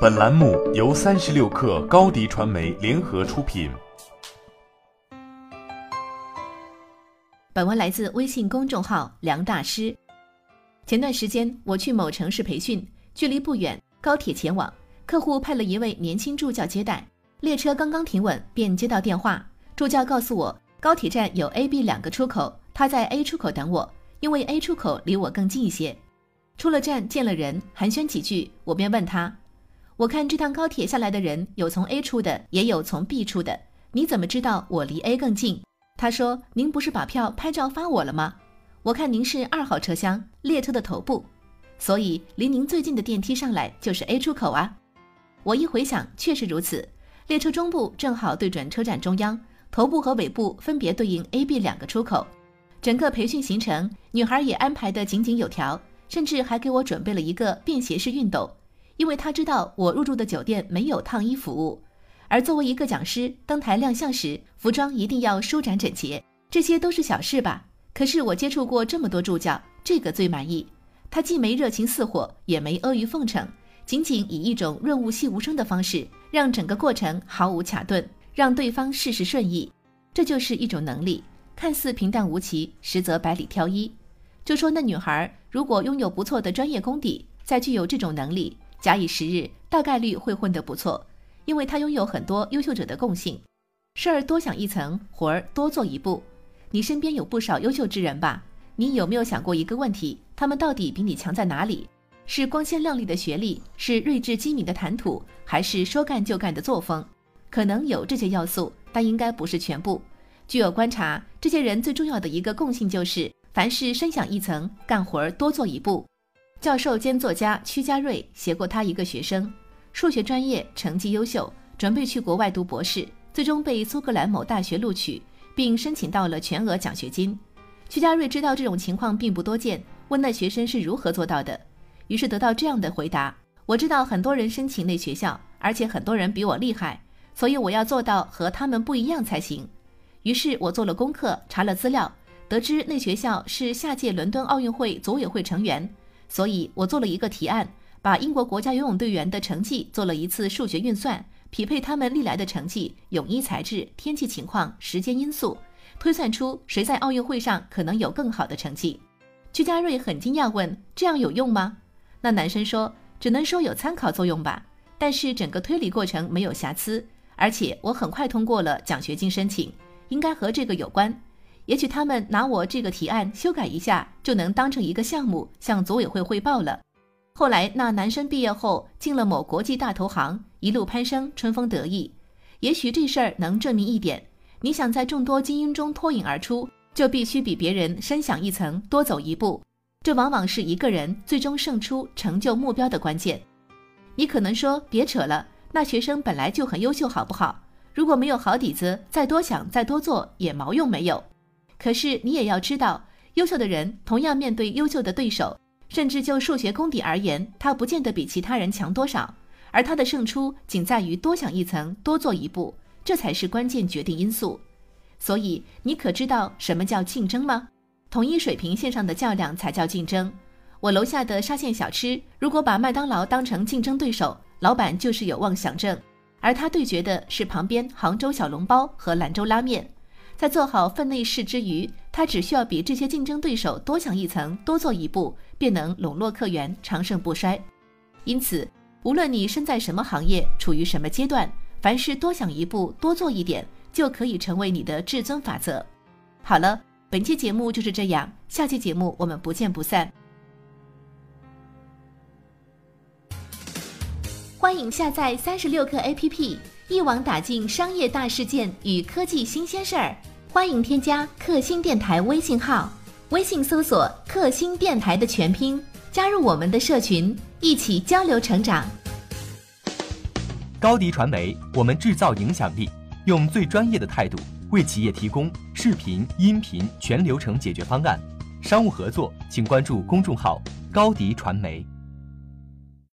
本栏目由三十六氪高低传媒联合出品。本文来自微信公众号“梁大师”。前段时间我去某城市培训，距离不远，高铁前往，客户派了一位年轻助教接待。列车刚刚停稳，便接到电话，助教告诉我，高铁站有 A、B 两个出口，他在 A 出口等我，因为 A 出口离我更近一些。出了站见了人，寒暄几句，我便问他。我看这趟高铁下来的人有从 A 出的，也有从 B 出的。你怎么知道我离 A 更近？他说：“您不是把票拍照发我了吗？我看您是二号车厢列车的头部，所以离您最近的电梯上来就是 A 出口啊。”我一回想，确实如此。列车中部正好对准车站中央，头部和尾部分别对应 A、B 两个出口。整个培训行程，女孩也安排得井井有条，甚至还给我准备了一个便携式熨斗。因为他知道我入住的酒店没有烫衣服务，而作为一个讲师登台亮相时，服装一定要舒展整洁，这些都是小事吧？可是我接触过这么多助教，这个最满意。他既没热情似火，也没阿谀奉承，仅仅以一种润物细无声的方式，让整个过程毫无卡顿，让对方事事顺意。这就是一种能力，看似平淡无奇，实则百里挑一。就说那女孩，如果拥有不错的专业功底，再具有这种能力。假以时日，大概率会混得不错，因为他拥有很多优秀者的共性。事儿多想一层，活儿多做一步。你身边有不少优秀之人吧？你有没有想过一个问题：他们到底比你强在哪里？是光鲜亮丽的学历，是睿智机敏的谈吐，还是说干就干的作风？可能有这些要素，但应该不是全部。据我观察，这些人最重要的一个共性就是，凡事深想一层，干活儿多做一步。教授兼作家屈家瑞写过他一个学生，数学专业成绩优秀，准备去国外读博士，最终被苏格兰某大学录取，并申请到了全额奖学金。屈家瑞知道这种情况并不多见，问那学生是如何做到的，于是得到这样的回答：我知道很多人申请那学校，而且很多人比我厉害，所以我要做到和他们不一样才行。于是我做了功课，查了资料，得知那学校是下届伦敦奥运会组委会成员。所以我做了一个提案，把英国国家游泳队员的成绩做了一次数学运算，匹配他们历来的成绩、泳衣材质、天气情况、时间因素，推算出谁在奥运会上可能有更好的成绩。屈家瑞很惊讶，问：“这样有用吗？”那男生说：“只能说有参考作用吧，但是整个推理过程没有瑕疵，而且我很快通过了奖学金申请，应该和这个有关。”也许他们拿我这个提案修改一下，就能当成一个项目向组委会汇报了。后来那男生毕业后进了某国际大投行，一路攀升，春风得意。也许这事儿能证明一点：你想在众多精英中脱颖而出，就必须比别人深想一层，多走一步。这往往是一个人最终胜出、成就目标的关键。你可能说别扯了，那学生本来就很优秀，好不好？如果没有好底子，再多想、再多做也毛用没有。可是你也要知道，优秀的人同样面对优秀的对手，甚至就数学功底而言，他不见得比其他人强多少，而他的胜出仅在于多想一层，多做一步，这才是关键决定因素。所以你可知道什么叫竞争吗？同一水平线上的较量才叫竞争。我楼下的沙县小吃，如果把麦当劳当成竞争对手，老板就是有妄想症，而他对决的是旁边杭州小笼包和兰州拉面。在做好分内事之余，他只需要比这些竞争对手多想一层、多做一步，便能笼络客源、长盛不衰。因此，无论你身在什么行业、处于什么阶段，凡事多想一步、多做一点，就可以成为你的至尊法则。好了，本期节目就是这样，下期节目我们不见不散。欢迎下载三十六课 APP，一网打尽商业大事件与科技新鲜事儿。欢迎添加克星电台微信号，微信搜索“克星电台”的全拼，加入我们的社群，一起交流成长。高迪传媒，我们制造影响力，用最专业的态度为企业提供视频、音频全流程解决方案。商务合作，请关注公众号“高迪传媒”。